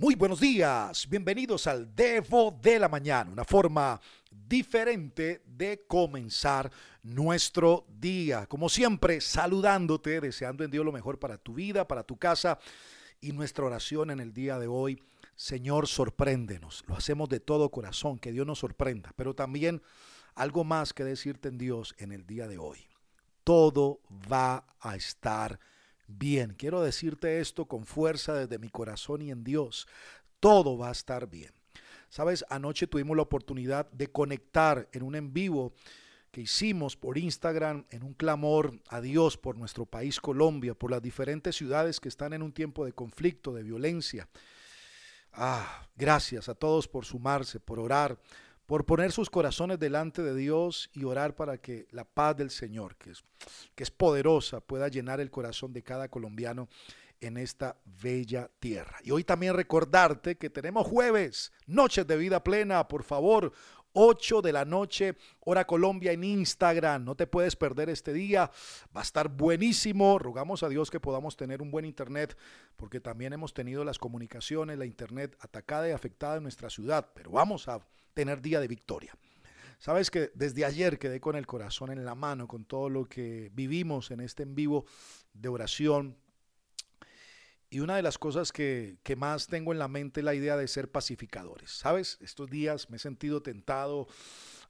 Muy buenos días, bienvenidos al Devo de la Mañana, una forma diferente de comenzar nuestro día. Como siempre, saludándote, deseando en Dios lo mejor para tu vida, para tu casa y nuestra oración en el día de hoy. Señor, sorpréndenos. Lo hacemos de todo corazón, que Dios nos sorprenda, pero también algo más que decirte en Dios en el día de hoy. Todo va a estar bien bien. Quiero decirte esto con fuerza desde mi corazón y en Dios. Todo va a estar bien. Sabes, anoche tuvimos la oportunidad de conectar en un en vivo que hicimos por Instagram en un clamor a Dios por nuestro país Colombia, por las diferentes ciudades que están en un tiempo de conflicto, de violencia. Ah, gracias a todos por sumarse, por orar, por poner sus corazones delante de Dios y orar para que la paz del Señor, que es, que es poderosa, pueda llenar el corazón de cada colombiano en esta bella tierra. Y hoy también recordarte que tenemos jueves, noches de vida plena, por favor. 8 de la noche, hora Colombia en Instagram. No te puedes perder este día. Va a estar buenísimo. Rogamos a Dios que podamos tener un buen internet, porque también hemos tenido las comunicaciones, la internet atacada y afectada en nuestra ciudad. Pero vamos a tener día de victoria. Sabes que desde ayer quedé con el corazón en la mano con todo lo que vivimos en este en vivo de oración. Y una de las cosas que, que más tengo en la mente es la idea de ser pacificadores. Sabes, estos días me he sentido tentado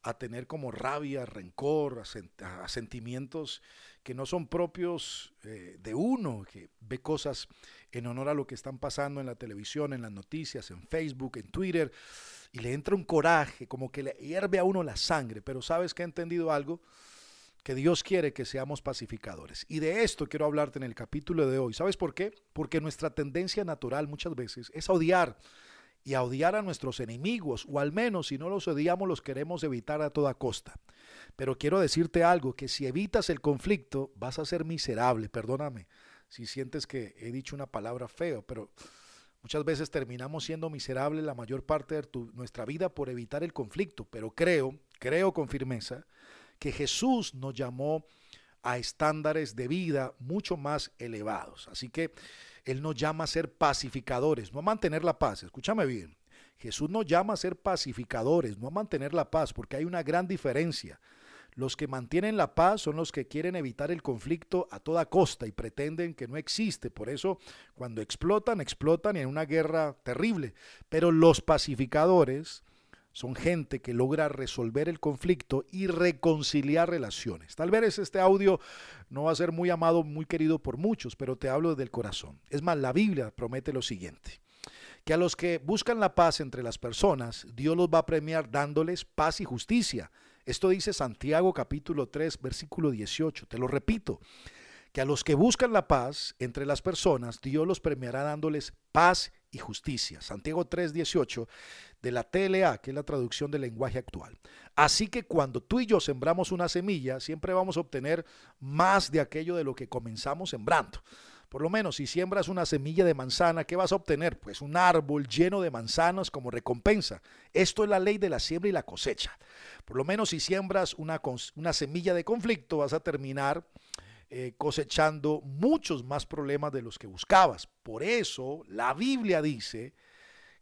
a tener como rabia, rencor, a, sentimientos que no son propios eh, de uno, que ve cosas en honor a lo que están pasando en la televisión, en las noticias, en Facebook, en Twitter, y le entra un coraje, como que le hierve a uno la sangre, pero sabes que he entendido algo, que Dios quiere que seamos pacificadores. Y de esto quiero hablarte en el capítulo de hoy. ¿Sabes por qué? Porque nuestra tendencia natural muchas veces es odiar y odiar a nuestros enemigos, o al menos si no los odiamos los queremos evitar a toda costa. Pero quiero decirte algo, que si evitas el conflicto vas a ser miserable, perdóname si sientes que he dicho una palabra fea, pero Muchas veces terminamos siendo miserables la mayor parte de nuestra vida por evitar el conflicto, pero creo, creo con firmeza, que Jesús nos llamó a estándares de vida mucho más elevados. Así que Él nos llama a ser pacificadores, no a mantener la paz. Escúchame bien. Jesús nos llama a ser pacificadores, no a mantener la paz, porque hay una gran diferencia. Los que mantienen la paz son los que quieren evitar el conflicto a toda costa y pretenden que no existe. Por eso, cuando explotan, explotan en una guerra terrible. Pero los pacificadores son gente que logra resolver el conflicto y reconciliar relaciones. Tal vez este audio no va a ser muy amado, muy querido por muchos, pero te hablo del corazón. Es más, la Biblia promete lo siguiente que a los que buscan la paz entre las personas, Dios los va a premiar dándoles paz y justicia esto dice Santiago capítulo 3, versículo 18. Te lo repito, que a los que buscan la paz entre las personas, Dios los premiará dándoles paz y justicia. Santiago 3, 18 de la TLA, que es la traducción del lenguaje actual. Así que cuando tú y yo sembramos una semilla, siempre vamos a obtener más de aquello de lo que comenzamos sembrando. Por lo menos si siembras una semilla de manzana, ¿qué vas a obtener? Pues un árbol lleno de manzanas como recompensa. Esto es la ley de la siembra y la cosecha. Por lo menos si siembras una, una semilla de conflicto, vas a terminar eh, cosechando muchos más problemas de los que buscabas. Por eso la Biblia dice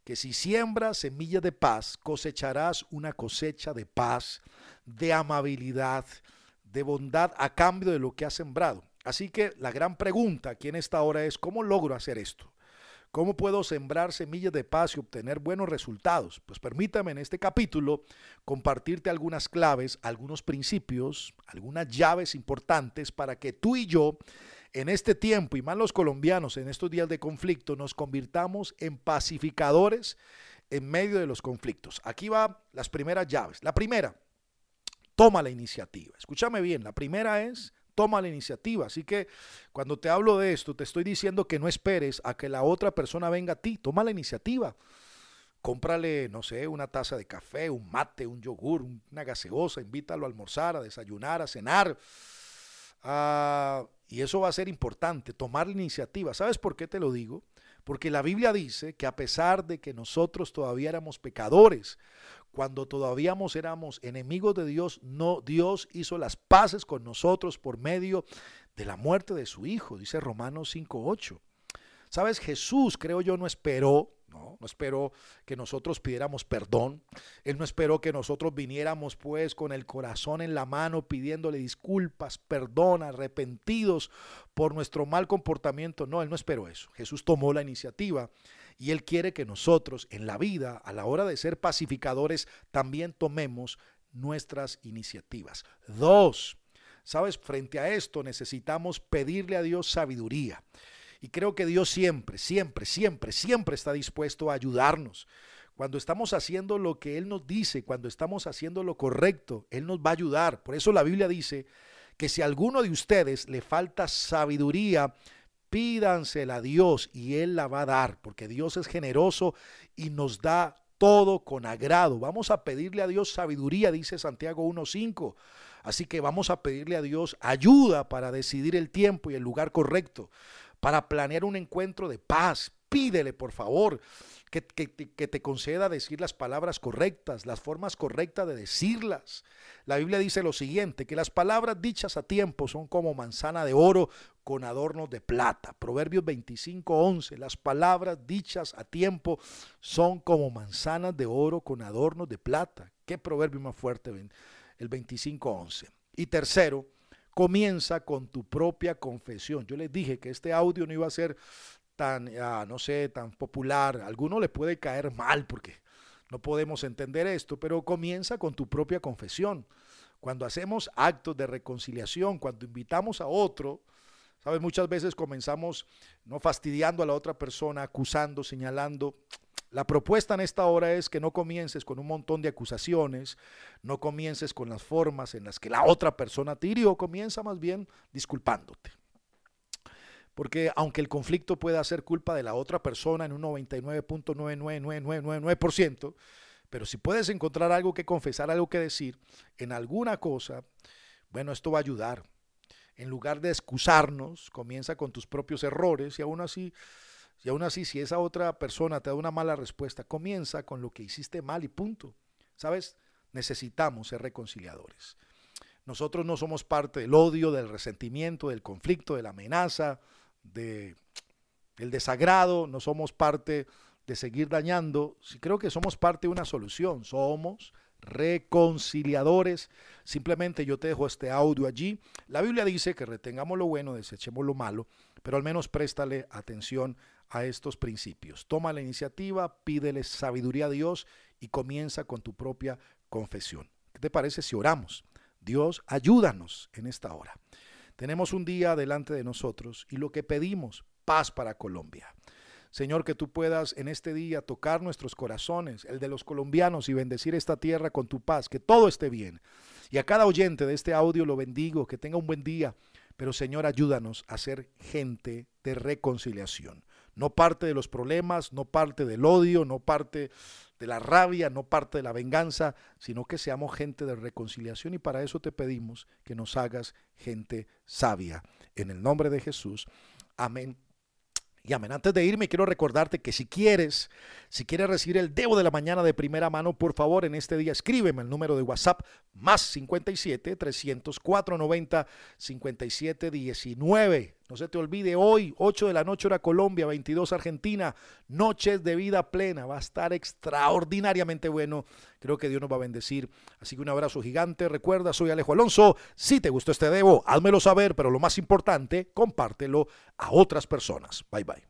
que si siembras semillas de paz, cosecharás una cosecha de paz, de amabilidad, de bondad a cambio de lo que has sembrado. Así que la gran pregunta aquí en esta hora es, ¿cómo logro hacer esto? ¿Cómo puedo sembrar semillas de paz y obtener buenos resultados? Pues permítame en este capítulo compartirte algunas claves, algunos principios, algunas llaves importantes para que tú y yo en este tiempo, y más los colombianos en estos días de conflicto, nos convirtamos en pacificadores en medio de los conflictos. Aquí van las primeras llaves. La primera, toma la iniciativa. Escúchame bien, la primera es toma la iniciativa. Así que cuando te hablo de esto, te estoy diciendo que no esperes a que la otra persona venga a ti, toma la iniciativa. Cómprale, no sé, una taza de café, un mate, un yogur, una gaseosa, invítalo a almorzar, a desayunar, a cenar. Ah, y eso va a ser importante, tomar la iniciativa. ¿Sabes por qué te lo digo? Porque la Biblia dice que a pesar de que nosotros todavía éramos pecadores, cuando todavía éramos enemigos de Dios, no Dios hizo las paces con nosotros por medio de la muerte de su hijo, dice Romanos 5:8. Sabes, Jesús, creo yo, no esperó, ¿no? no esperó que nosotros pidiéramos perdón, Él no esperó que nosotros viniéramos pues con el corazón en la mano pidiéndole disculpas, perdón, arrepentidos por nuestro mal comportamiento, no, Él no esperó eso, Jesús tomó la iniciativa y Él quiere que nosotros en la vida, a la hora de ser pacificadores, también tomemos nuestras iniciativas. Dos, sabes, frente a esto necesitamos pedirle a Dios sabiduría. Y creo que Dios siempre, siempre, siempre, siempre está dispuesto a ayudarnos. Cuando estamos haciendo lo que Él nos dice, cuando estamos haciendo lo correcto, Él nos va a ayudar. Por eso la Biblia dice que si a alguno de ustedes le falta sabiduría, pídansela a Dios y Él la va a dar, porque Dios es generoso y nos da todo con agrado. Vamos a pedirle a Dios sabiduría, dice Santiago 1.5. Así que vamos a pedirle a Dios ayuda para decidir el tiempo y el lugar correcto para planear un encuentro de paz. Pídele, por favor, que, te conceda decir las palabras correctas, las formas correctas de decirlas. La Biblia dice lo siguiente, que las palabras dichas a tiempo son como manzana de oro con adornos de plata. Proverbios 25, 11, las palabras dichas a tiempo son como manzanas de oro con adornos de plata. ¿Qué proverbio más fuerte? El 25, 11. Y tercero, comienza con tu propia confesión. Yo les dije que este audio no iba a ser tan, ah, no sé, tan popular. A alguno le puede caer mal porque no podemos entender esto, pero comienza con tu propia confesión. Cuando hacemos actos de reconciliación, cuando invitamos a otro, ¿sabes? Muchas veces comenzamos no fastidiando a la otra persona, acusando, señalando. La propuesta en esta hora es que no comiences con un montón de acusaciones, no comiences con las formas en las que la otra persona te hirió, comienza más bien disculpándote. Porque aunque el conflicto pueda ser culpa de la otra persona en un 99.99999%, pero si puedes encontrar algo que confesar, algo que decir en alguna cosa, bueno, esto va a ayudar. En lugar de excusarnos, comienza con tus propios errores y aún así y aún así, si esa otra persona te da una mala respuesta, comienza con lo que hiciste mal y punto. ¿Sabes? Necesitamos ser reconciliadores. Nosotros no somos parte del odio, del resentimiento, del conflicto, de la amenaza, de, del desagrado, no somos parte de seguir dañando. Creo que somos parte de una solución. Somos reconciliadores. Simplemente yo te dejo este audio allí. La Biblia dice que retengamos lo bueno, desechemos lo malo, pero al menos préstale atención a estos principios. Toma la iniciativa, pídele sabiduría a Dios y comienza con tu propia confesión. ¿Qué te parece si oramos? Dios, ayúdanos en esta hora. Tenemos un día delante de nosotros y lo que pedimos, paz para Colombia. Señor, que tú puedas en este día tocar nuestros corazones, el de los colombianos, y bendecir esta tierra con tu paz, que todo esté bien. Y a cada oyente de este audio lo bendigo, que tenga un buen día. Pero Señor, ayúdanos a ser gente de reconciliación. No parte de los problemas, no parte del odio, no parte de la rabia, no parte de la venganza, sino que seamos gente de reconciliación y para eso te pedimos que nos hagas gente sabia. En el nombre de Jesús. Amén y amén. Antes de irme, quiero recordarte que si quieres, si quieres recibir el Debo de la mañana de primera mano, por favor, en este día escríbeme el número de WhatsApp más 57 304 90 57 19. No se te olvide, hoy, 8 de la noche, hora Colombia, 22 Argentina, noches de vida plena. Va a estar extraordinariamente bueno. Creo que Dios nos va a bendecir. Así que un abrazo gigante. Recuerda, soy Alejo Alonso. Si te gustó este Debo, házmelo saber, pero lo más importante, compártelo a otras personas. Bye bye.